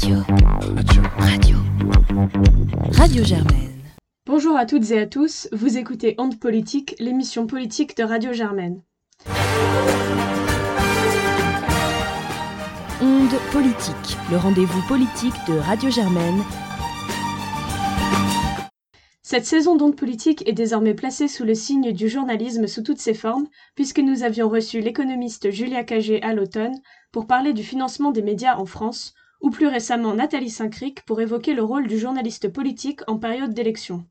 Radio. Radio. Radio. Radio Germaine. Bonjour à toutes et à tous, vous écoutez Honte Politique, l'émission politique de Radio Germaine. Onde Politique, le rendez-vous politique de Radio Germaine. Cette saison d'Onde Politique est désormais placée sous le signe du journalisme sous toutes ses formes, puisque nous avions reçu l'économiste Julia Cagé à l'automne pour parler du financement des médias en France, ou plus récemment Nathalie Saint-Cric pour évoquer le rôle du journaliste politique en période d'élection.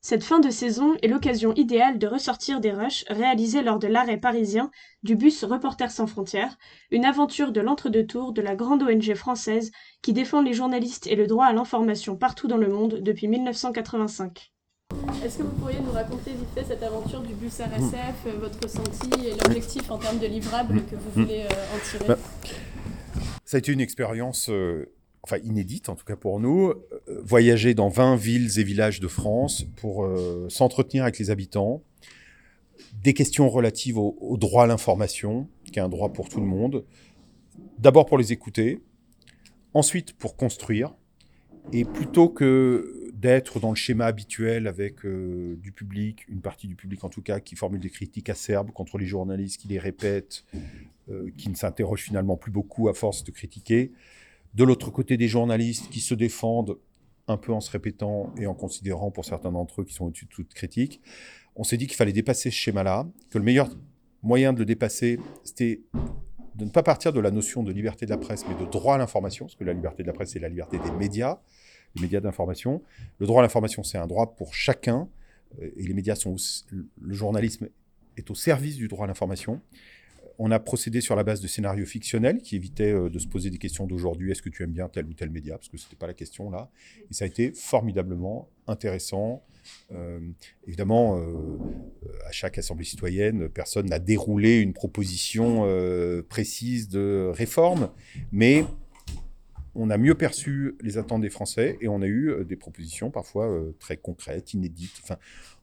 Cette fin de saison est l'occasion idéale de ressortir des rushs réalisés lors de l'arrêt parisien du bus Reporters sans frontières, une aventure de l'entre-deux tours de la grande ONG française qui défend les journalistes et le droit à l'information partout dans le monde depuis 1985. Est-ce que vous pourriez nous raconter vite fait cette aventure du bus RSF, euh, votre ressenti et l'objectif en termes de livrables que vous voulez euh, en tirer? Bah, Ça a été une expérience euh, enfin inédite en tout cas pour nous, euh, voyager dans 20 villes et villages de France pour euh, s'entretenir avec les habitants, des questions relatives au, au droit à l'information, qui est un droit pour tout le monde, d'abord pour les écouter, ensuite pour construire, et plutôt que d'être dans le schéma habituel avec euh, du public, une partie du public en tout cas, qui formule des critiques acerbes contre les journalistes, qui les répètent, euh, qui ne s'interrogent finalement plus beaucoup à force de critiquer, de l'autre côté, des journalistes qui se défendent un peu en se répétant et en considérant pour certains d'entre eux qui sont au-dessus de toute critique. On s'est dit qu'il fallait dépasser ce schéma-là, que le meilleur moyen de le dépasser, c'était de ne pas partir de la notion de liberté de la presse, mais de droit à l'information, parce que la liberté de la presse, c'est la liberté des médias, les médias d'information. Le droit à l'information, c'est un droit pour chacun, euh, et les médias sont... Le journalisme est au service du droit à l'information on a procédé sur la base de scénarios fictionnels qui évitaient euh, de se poser des questions d'aujourd'hui, est-ce que tu aimes bien tel ou tel média, parce que ce n'était pas la question là. Et ça a été formidablement intéressant. Euh, évidemment, euh, à chaque assemblée citoyenne, personne n'a déroulé une proposition euh, précise de réforme, mais on a mieux perçu les attentes des Français et on a eu euh, des propositions parfois euh, très concrètes, inédites.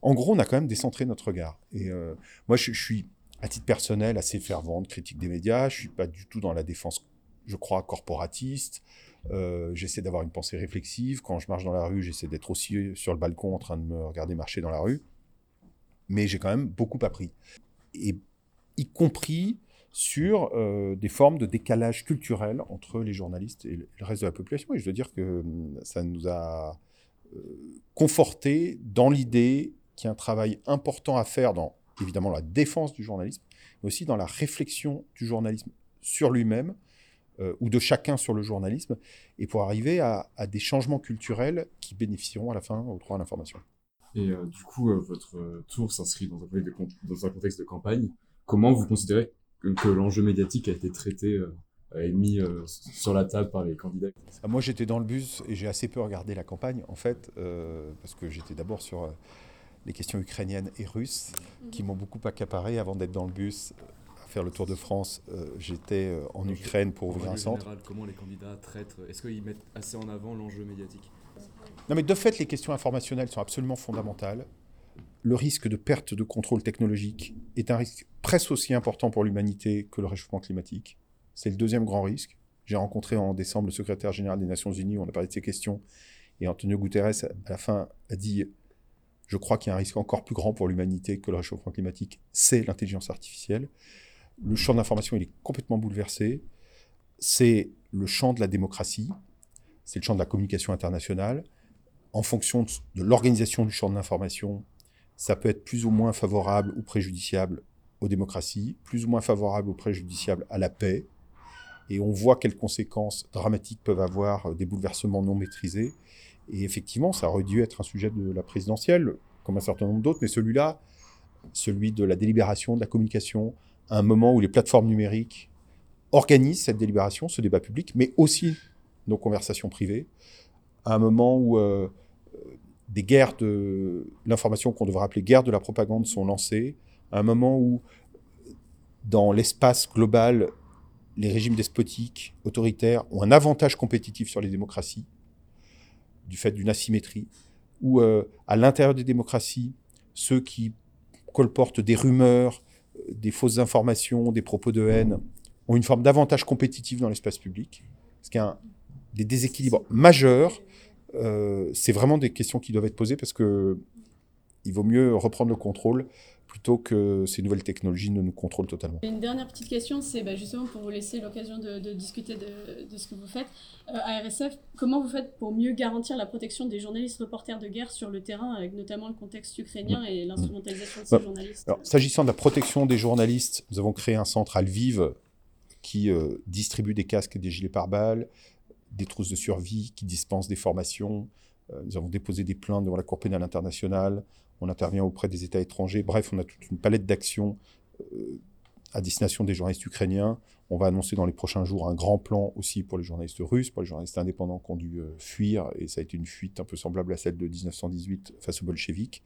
En gros, on a quand même décentré notre regard. Et euh, moi, je, suis à titre personnel, assez fervente, critique des médias. Je suis pas du tout dans la défense, je crois, corporatiste. J'essaie d'avoir une pensée réflexive. Quand je marche dans la rue, j'essaie d'être aussi sur le balcon en train de me regarder marcher dans la rue. Mais j'ai quand même beaucoup appris. Et y compris sur euh, des formes de décalage culturel entre les journalistes et le reste de la population. Et je dois dire que ça nous a euh, conforté dans l'idée qu'il y a un travail important à faire dans évidemment la défense du journalisme, mais aussi dans la réflexion du journalisme sur lui-même, euh, ou de chacun sur le journalisme, et pour arriver à, des changements culturels qui bénéficieront à la fin au droit à l'information. Et euh, du coup, votre tour s'inscrit dans, un contexte de campagne. Comment vous considérez que, l'enjeu médiatique a été traité et mis euh, sur la table par les candidats ah, Moi, j'étais dans le bus et j'ai assez peu regardé la campagne, en fait, euh, parce que j'étais d'abord sur euh, les questions ukrainiennes et russes qui m'ont beaucoup accaparé avant d'être dans le bus à faire le tour de France. Euh, J'étais euh, en Ukraine pour ouvrir un centre. Général, comment les candidats traitent Est-ce qu'ils mettent assez en avant l'enjeu médiatique? Non, mais de fait, les questions informationnelles sont absolument fondamentales. Le risque de perte de contrôle technologique est un risque presque aussi important pour l'humanité que le réchauffement climatique. C'est le deuxième grand risque. J'ai rencontré en décembre le secrétaire général des Nations Unies, on a parlé de ces questions, et Antonio Guterres, à la fin, a dit je crois qu'il y a un risque encore plus grand pour l'humanité que le réchauffement climatique, c'est l'intelligence artificielle. Le champ d'information, il est complètement bouleversé. C'est le champ de la démocratie, c'est le champ de la communication internationale. En fonction de l'organisation du champ de l'information, ça peut être plus ou moins favorable ou préjudiciable aux démocraties, plus ou moins favorable ou préjudiciable à la paix. Et on voit quelles conséquences dramatiques peuvent avoir des bouleversements non maîtrisés. Et effectivement, ça aurait dû être un sujet de la présidentielle, comme un certain nombre d'autres, mais celui-là, celui de la délibération, de la communication, à un moment où les plateformes numériques organisent cette délibération, ce débat public, mais aussi nos conversations privées, à un moment où euh, des guerres de l'information qu'on devrait appeler guerres de la propagande sont lancées, à un moment où, dans l'espace global, les régimes despotiques, autoritaires, ont un avantage compétitif sur les démocraties, du fait d'une asymétrie, où euh, à l'intérieur des démocraties, ceux qui colportent des rumeurs, des fausses informations, des propos de haine, ont une forme d'avantage compétitif dans l'espace public, ce qui est un des déséquilibres majeurs, euh, c'est vraiment des questions qui doivent être posées parce que il vaut mieux reprendre le contrôle plutôt que ces nouvelles technologies ne nous contrôlent totalement. Une dernière petite question, c'est bah, justement pour vous laisser l'occasion de, discuter de, ce que vous faites. Euh, à RSF, comment vous faites pour mieux garantir la protection des journalistes reporters de guerre sur le terrain, avec notamment le contexte ukrainien et l'instrumentalisation de ces bah, journalistes? S'agissant de la protection des journalistes, nous avons créé un centre à Lviv qui euh, distribue des casques et des gilets pare-balles, des trousses de survie, qui dispense des formations. Euh, nous avons déposé des plaintes devant la Cour pénale internationale on intervient auprès des États étrangers. Bref, on a toute une palette d'actions euh, à destination des journalistes ukrainiens. On va annoncer dans les prochains jours un grand plan aussi pour les journalistes russes, pour les journalistes indépendants qui ont dû euh, fuir, et ça a été une fuite un peu semblable à celle de 1918 face aux bolcheviks.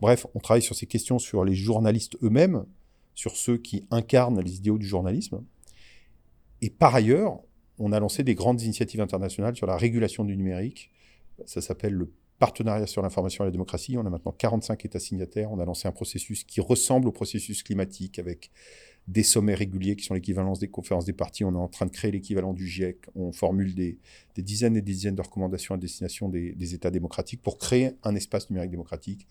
Bref, on travaille sur ces questions sur les journalistes eux-mêmes, sur ceux qui incarnent les idéaux du journalisme. Et par ailleurs, on a lancé des grandes initiatives internationales sur la régulation du numérique. Ça s'appelle le partenariat sur l'information et la démocratie. On a maintenant 45 États signataires. On a lancé un processus qui ressemble au processus climatique avec des sommets réguliers qui sont l'équivalence des conférences des partis. On est en train de créer l'équivalent du GIEC. On formule des, dizaines et des dizaines de recommandations à destination des, États démocratiques pour créer un espace numérique démocratique.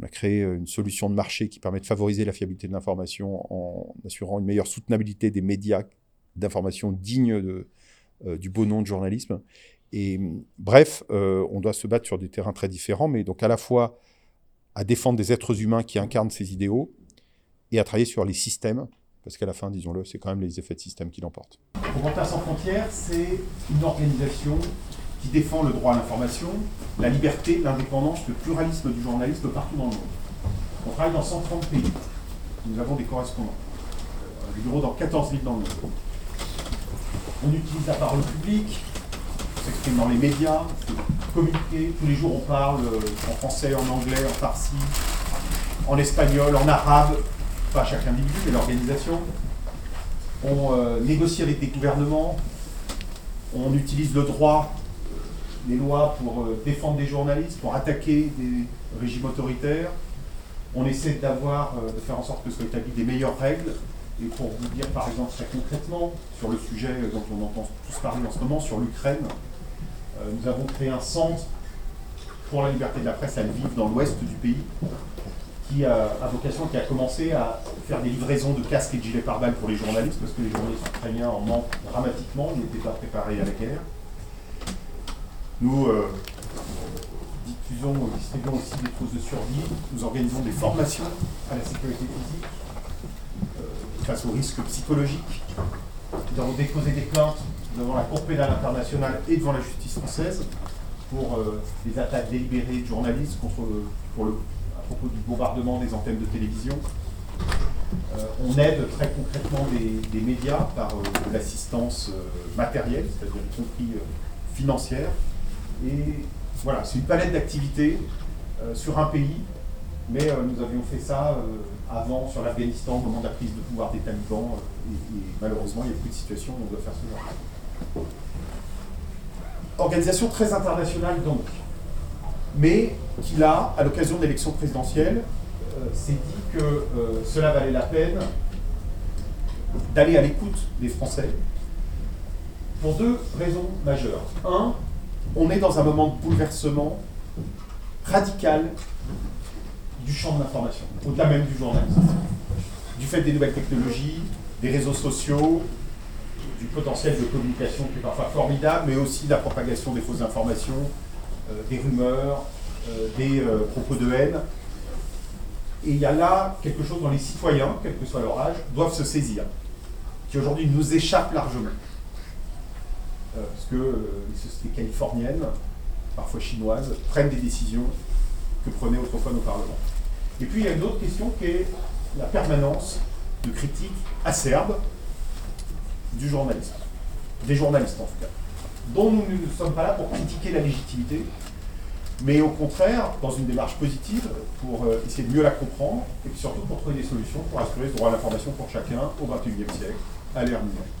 On a créé euh, une solution de marché qui permet de favoriser la fiabilité de l'information en assurant une meilleure soutenabilité des médias d'information dignes de, euh, du beau nom de journalisme. Et bref, euh, on doit se battre sur des terrains très différents, mais donc à la fois à défendre des êtres humains qui incarnent ces idéaux et à travailler sur les systèmes, parce qu'à la fin, disons-le, c'est quand même les effets de système qui l'emportent. Reporters sans frontières, c'est une organisation qui défend le droit à l'information, la liberté, l'indépendance, le pluralisme du journalisme partout dans le monde. On travaille dans 130 pays. Nous avons des correspondants. Des bureaux dans 14 villes dans le monde. On utilise la parole publique, s'exprime dans les médias, communiquer. Tous les jours, on parle euh, en français, en anglais, en farsi, en espagnol, en arabe, pas chaque individu, mais l'organisation. On euh, négocie avec des gouvernements, on utilise le droit, euh, les lois pour défendre des journalistes, pour attaquer des régimes autoritaires. On essaie d'avoir, de faire en sorte que soient établies des meilleures règles. Et pour vous dire par exemple très concrètement sur le sujet dont on entend tous parler en ce moment, sur l'Ukraine, euh, nous avons créé un centre pour la liberté de la presse à Lviv, dans l'ouest du pays, qui a, vocation, qui a commencé à faire des livraisons de casques et de gilets pare-balles pour les journalistes, parce que les journalistes ukrainiens en manquent dramatiquement, ils n'étaient pas préparés à la guerre. Nous euh, diffusons, distribuons aussi des trousses de survie, nous organisons des formations à la sécurité physique, face aux risques psychologiques. Nous avons déposé des plaintes devant la Cour pénale internationale et devant la justice française pour euh, les attaques délibérées de journalistes contre, pour le, à propos du bombardement des antennes de télévision. Euh, on aide très concrètement des, médias par euh, l'assistance matérielle, c'est-à-dire y compris financière. Et voilà, c'est une palette d'activités sur un pays, mais nous avions fait ça avant sur l'Afghanistan au moment de la prise de pouvoir des talibans, et, et malheureusement il y a plus de situations où on doit faire ce genre. Organisation très internationale donc, mais qui là, à l'occasion de l'élection présidentielle, euh, s'est dit que euh, cela valait la peine d'aller à l'écoute des Français pour deux raisons majeures. Un, on est dans un moment de bouleversement radical du champ de l'information, au-delà même du journalisme, du fait des nouvelles technologies, des réseaux sociaux, du potentiel de communication qui est parfois formidable, mais aussi la propagation des fausses informations, euh, des rumeurs, euh, des euh, propos de haine. Et il y a là quelque chose dont les citoyens, quel que soit leur âge, doivent se saisir, qui aujourd'hui nous échappe largement. parce que les sociétés californiennes, parfois chinoises, prennent des décisions que prenaient autrefois nos parlements. Et puis il y a une autre question qui est la permanence de critiques acerbes du journalisme, des journalistes en tout cas, dont nous ne sommes pas là pour critiquer la légitimité, mais au contraire, dans une démarche positive, pour euh, essayer de mieux la comprendre, et puis surtout pour trouver des solutions pour assurer le droit à l'information pour chacun au XXIe siècle, à l'ère numérique.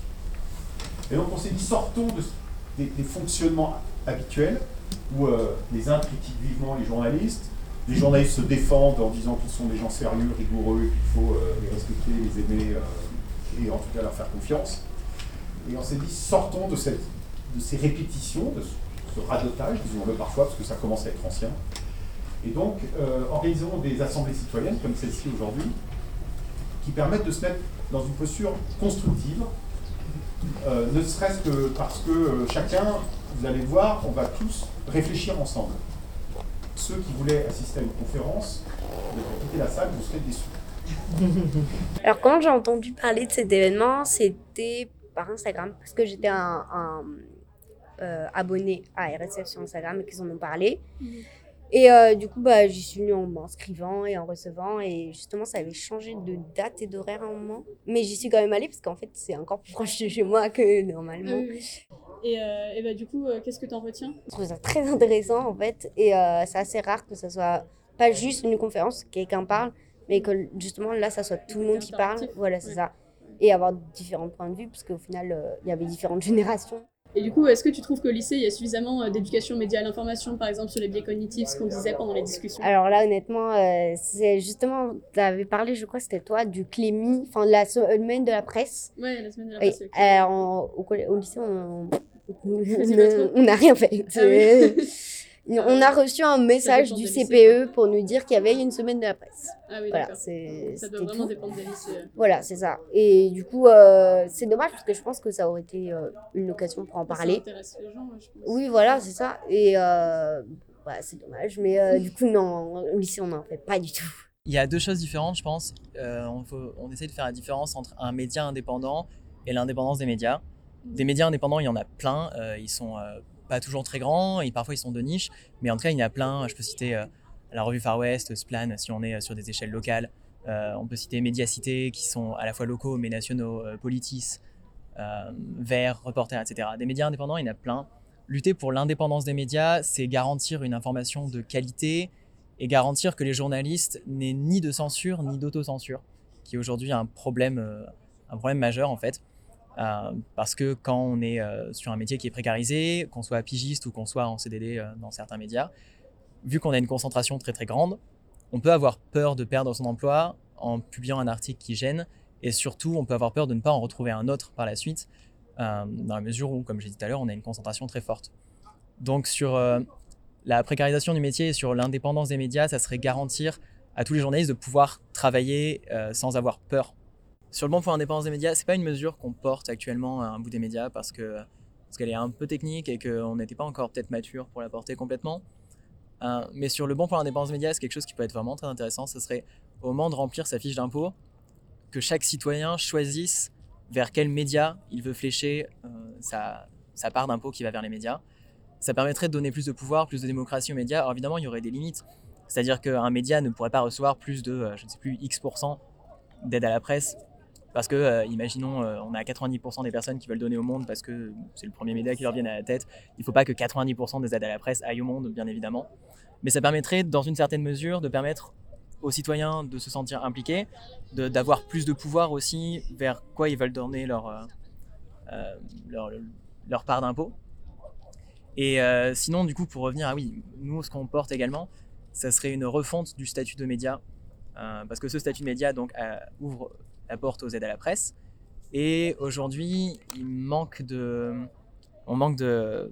Et donc on s'est dit, sortons des, fonctionnements habituels, où euh, les uns critiquent vivement les journalistes, les journalistes se défendent en disant qu'ils sont des gens sérieux, rigoureux, qu'il faut euh, les respecter, les aimer, et en tout cas leur faire confiance. Et on s'est dit, sortons de cette de ces répétitions, de ce radotage, disons-le parfois, parce que ça commence à être ancien. Et donc, euh, organisons des assemblées citoyennes, comme celle-ci aujourd'hui, qui permettent de se mettre dans une posture constructive, euh, ne serait-ce que parce que euh, chacun, vous allez voir, on va tous réfléchir ensemble. Ceux qui voulaient assister à une conférence, vous allez quitter la salle, vous serez déçus. Alors quand j'ai entendu parler de cet événement, c'était par Instagram, parce que j'étais un, un, euh, abonné à RSF sur Instagram et qu'ils en ont parlé. Et euh, du coup, bah, j'y suis venue en m'inscrivant et en recevant. Et justement, ça avait changé de date et d'horaire à un moment. Mais j'y suis quand même allée parce qu'en fait, c'est encore plus proche de chez moi que normalement. Et, euh, et bah, du coup, euh, qu'est-ce que tu en retiens? Je trouve ça très intéressant en fait. Et euh, c'est assez rare que ça soit pas juste une conférence, quelqu'un parle, mais que justement là, ça soit tout le monde qui parle. Voilà, c'est Ouais. ça. Et avoir différents points de vue, parce qu'au final, il y avait différentes générations. Et du coup, est-ce que tu trouves qu'au lycée, il y a suffisamment d'éducation média à l'information, par exemple sur les biais cognitifs, ce qu'on disait pendant les discussions? Alors là, honnêtement, euh, c'est justement, tu avais parlé, je crois c'était toi, du Clémy, enfin de la semaine de la presse. Ouais, la semaine de la presse. euh, au, lycée, on. On n'a rien fait. Ah oui. on a reçu un message du CPE pour nous dire qu'il y avait une semaine de la presse. Ah oui, Voilà, Ça doit vraiment tout. dépendre des lycées. euh. Voilà, c'est ça. Et du coup, euh, c'est dommage parce que je pense que ça aurait été euh, une occasion pour en Ça parler. intéresse les gens, je pense. Oui, voilà, c'est ça. Et euh, bah, c'est dommage, mais euh, du coup, non, au lycée, on n'en fait pas du tout. Il y a deux choses différentes, je pense. Euh, on, faut- on essaie de faire la différence entre un média indépendant et l'indépendance des médias. Des médias indépendants, il y en a plein. Euh, ils sont euh, pas toujours très grands et parfois ils sont de niche. Mais en tout cas, il y en a plein. Je peux citer euh, la revue Far West, Splan, si on est sur des échelles locales. On peut citer Mediacité, qui sont à la fois locaux mais nationaux, Politis, Vert, Reporter, etc. Des médias indépendants, il y en a plein. Lutter pour l'indépendance des médias, c'est garantir une information de qualité et garantir que les journalistes n'aient ni de censure ni d'autocensure, qui est aujourd'hui un problème, un problème majeur en fait. Euh, parce que quand on est euh, sur un métier qui est précarisé, qu'on soit pigiste ou qu'on soit en CDD euh, dans certains médias, vu qu'on a une concentration très très grande, on peut avoir peur de perdre son emploi en publiant un article qui gêne, et surtout on peut avoir peur de ne pas en retrouver un autre par la suite, dans la mesure où, comme j'ai dit tout à l'heure, on a une concentration très forte. Donc sur la précarisation du métier et sur l'indépendance des médias, ça serait garantir à tous les journalistes de pouvoir travailler sans avoir peur. Sur le bon pour l'indépendance des médias, c'est pas une mesure qu'on porte actuellement à un bout des médias parce que parce qu'elle est un peu technique et qu'on n'était pas encore peut-être mature pour la porter complètement. Euh, mais sur le bon pour l'indépendance des médias, c'est quelque chose qui peut être vraiment très intéressant. Ce serait au moment de remplir sa fiche d'impôt, que chaque citoyen choisisse vers quel média il veut flécher euh, sa, sa part d'impôt qui va vers les médias. Ça permettrait de donner plus de pouvoir, plus de démocratie aux médias. Alors évidemment, il y aurait des limites. C'est-à-dire qu'un média ne pourrait pas recevoir plus de, euh, je ne sais plus, X% d'aide à la presse. Parce que, euh, imaginons, euh, on a 90% des personnes qui veulent donner au monde parce que c'est le premier média qui leur vient à la tête. Il ne faut pas que 90% des aides à la presse aillent au monde, bien évidemment. Mais ça permettrait, dans une certaine mesure, de permettre aux citoyens de se sentir impliqués, d'avoir plus de pouvoir aussi vers quoi ils veulent donner leur, euh, euh, leur, part d'impôt. Et sinon, du coup, pour revenir à oui, nous, ce qu'on porte également, ça serait une refonte du statut de média. Parce que ce statut de média donc, ouvre la porte aux aides à la presse. Et aujourd'hui, il manque de, on manque de,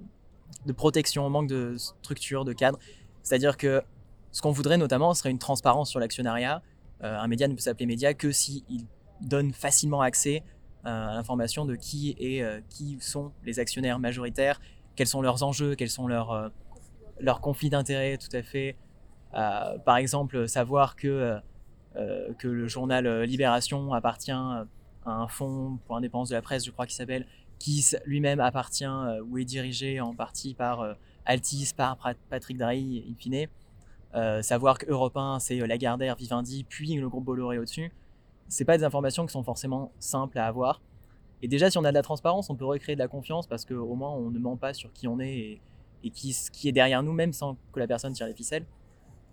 protection, on manque de structure, de cadre. C'est-à-dire que ce qu'on voudrait notamment serait une transparence sur l'actionnariat. Euh, un média ne peut s'appeler média que s'il donne facilement accès euh, à l'information de qui, est, euh, qui sont les actionnaires majoritaires, quels sont leurs enjeux, quels sont leurs, conflits d'intérêts tout à fait. Par exemple, savoir que, que le journal euh, Libération appartient à un fonds pour l'indépendance de la presse, je crois qu'il s'appelle, qui lui-même appartient euh, ou est dirigé en partie par euh, Altis, par Patrick Drahi, in fine. Euh, savoir que Europe 1, c'est euh, Lagardère, Vivendi, puis le groupe Bolloré au-dessus. C'est pas des informations qui sont forcément simples à avoir. Et déjà, si on a de la transparence, on peut recréer de la confiance parce qu'au moins, on ne ment pas sur qui on est et, et qui, qui est derrière nous, même sans que la personne tire les ficelles.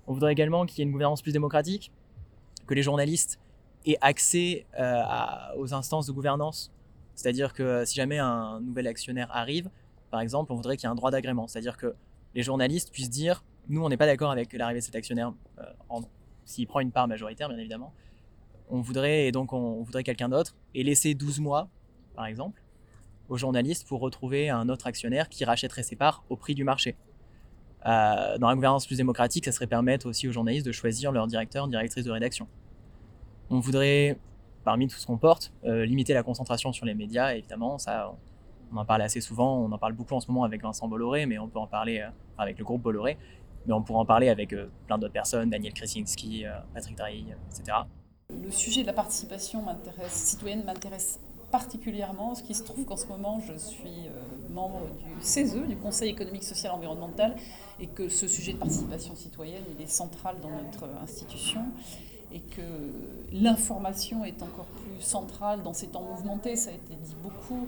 On voudrait également qu'il y ait une gouvernance plus démocratique, que les journalistes aient accès euh, aux instances de gouvernance. C'est-à-dire que euh, si jamais un nouvel actionnaire arrive, par exemple, on voudrait qu'il y ait un droit d'agrément. C'est-à-dire que les journalistes puissent dire nous, on n'est pas d'accord avec l'arrivée de cet actionnaire, euh, s'il prend une part majoritaire, bien évidemment. On voudrait, et donc on, on voudrait quelqu'un d'autre, et laisser 12 mois, par exemple, aux journalistes pour retrouver un autre actionnaire qui rachèterait ses parts au prix du marché. Euh, dans la gouvernance plus démocratique, ça serait permettre aussi aux journalistes de choisir leur directeur, directrice de rédaction. On voudrait, parmi tout ce qu'on porte, euh, limiter la concentration sur les médias, évidemment, ça, on en parle assez souvent, on en parle beaucoup en ce moment avec Vincent Bolloré, mais on peut en parler euh, avec le groupe Bolloré, mais on pourrait en parler avec plein d'autres personnes, Daniel Krasinski, Patrick Drahi, etc. Le sujet de la participation citoyenne m'intéresse particulièrement, ce qui se trouve qu'en ce moment, je suis membre du CESE, du Conseil économique, social et environnemental, et que ce sujet de participation citoyenne, il est central dans notre institution et que l'information est encore plus centrale dans ces temps mouvementés, ça a été dit beaucoup.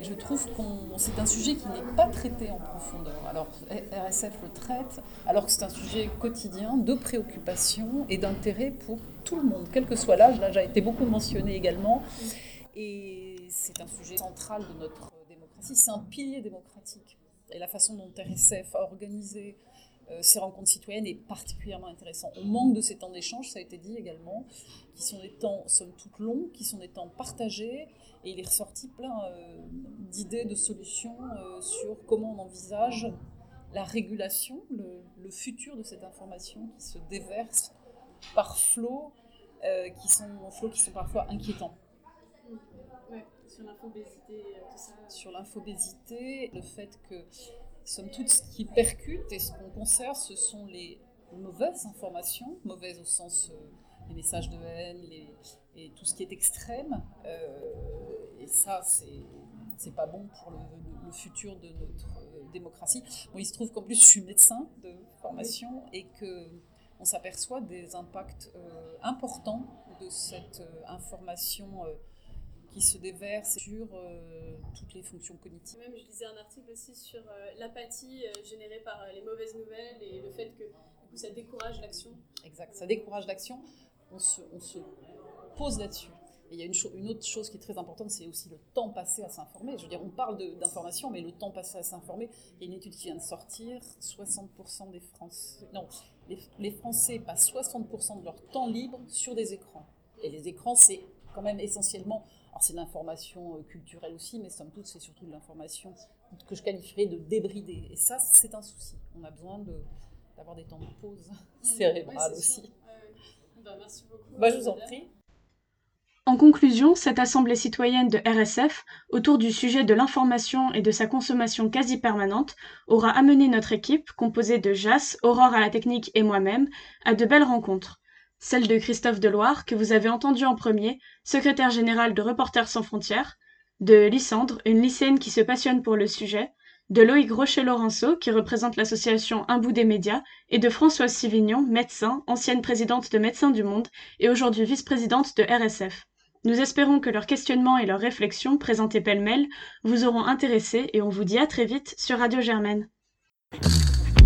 Et je trouve que c'est un sujet qui n'est pas traité en profondeur. Alors RSF le traite, alors que c'est un sujet quotidien de préoccupation et d'intérêt pour tout le monde, quel que soit l'âge. L'âge a été beaucoup mentionné également. Et c'est un sujet central de notre démocratie, c'est un pilier démocratique et la façon dont RSF a organisé euh, ces rencontres citoyennes est particulièrement intéressant. On manque de ces temps d'échange, ça a été dit également, qui sont des temps, somme toute, longs, qui sont des temps partagés, et il est ressorti plein euh, d'idées, de solutions euh, sur comment on envisage la régulation, le, futur de cette information qui se déverse par flots, flots qui sont parfois inquiétants. Sur l'infobésité. Sur l'infobésité, le fait que, somme toute, ce qui percute et ce qu'on conserve, ce sont les mauvaises informations, mauvaises au sens euh, les messages de haine les, et tout ce qui est extrême. Euh, et ça, c'est c'est pas bon pour le, futur de notre euh, démocratie. Bon, il se trouve qu'en plus, je suis médecin de formation et que on s'aperçoit des impacts importants de cette information qui se déverse sur euh, toutes les fonctions cognitives. Même, je lisais un article aussi sur euh, l'apathie euh, générée par les mauvaises nouvelles et le fait que du ça décourage l'action. Exact, ça décourage l'action. On se, on se pose là-dessus. Et il y a une, une, autre chose qui est très importante, c'est aussi le temps passé à s'informer. Je veux dire, on parle d'information, mais le temps passé à s'informer. Il y a une étude qui vient de sortir 60% des Français. Non, les, les Français passent 60% de leur temps libre sur des écrans. Et les écrans, c'est quand même essentiellement alors c'est de l'information euh, culturelle aussi, mais somme toute c'est surtout de l'information que je qualifierais de débridée. Et ça, c'est un souci. On a besoin d'avoir des temps de pause cérébrale aussi. Bah, merci beaucoup. Bah, je vous en prie. En conclusion, cette assemblée citoyenne de RSF, autour du sujet de l'information et de sa consommation quasi permanente, aura amené notre équipe, composée de Jas, Aurore à la technique et moi-même, à de belles rencontres celle de Christophe Deloire, que vous avez entendu en premier, secrétaire général de Reporters sans frontières, de Lysandre, une lycéenne qui se passionne pour le sujet, de Loïc Rocher-Laurenceau, qui représente l'association Un bout des médias, et de Françoise Sivignon, médecin, ancienne présidente de Médecins du Monde et aujourd'hui vice-présidente de RSF. Nous espérons que leurs questionnements et leurs réflexions, présentées pêle-mêle, vous auront intéressé et on vous dit à très vite sur Radio Germaine.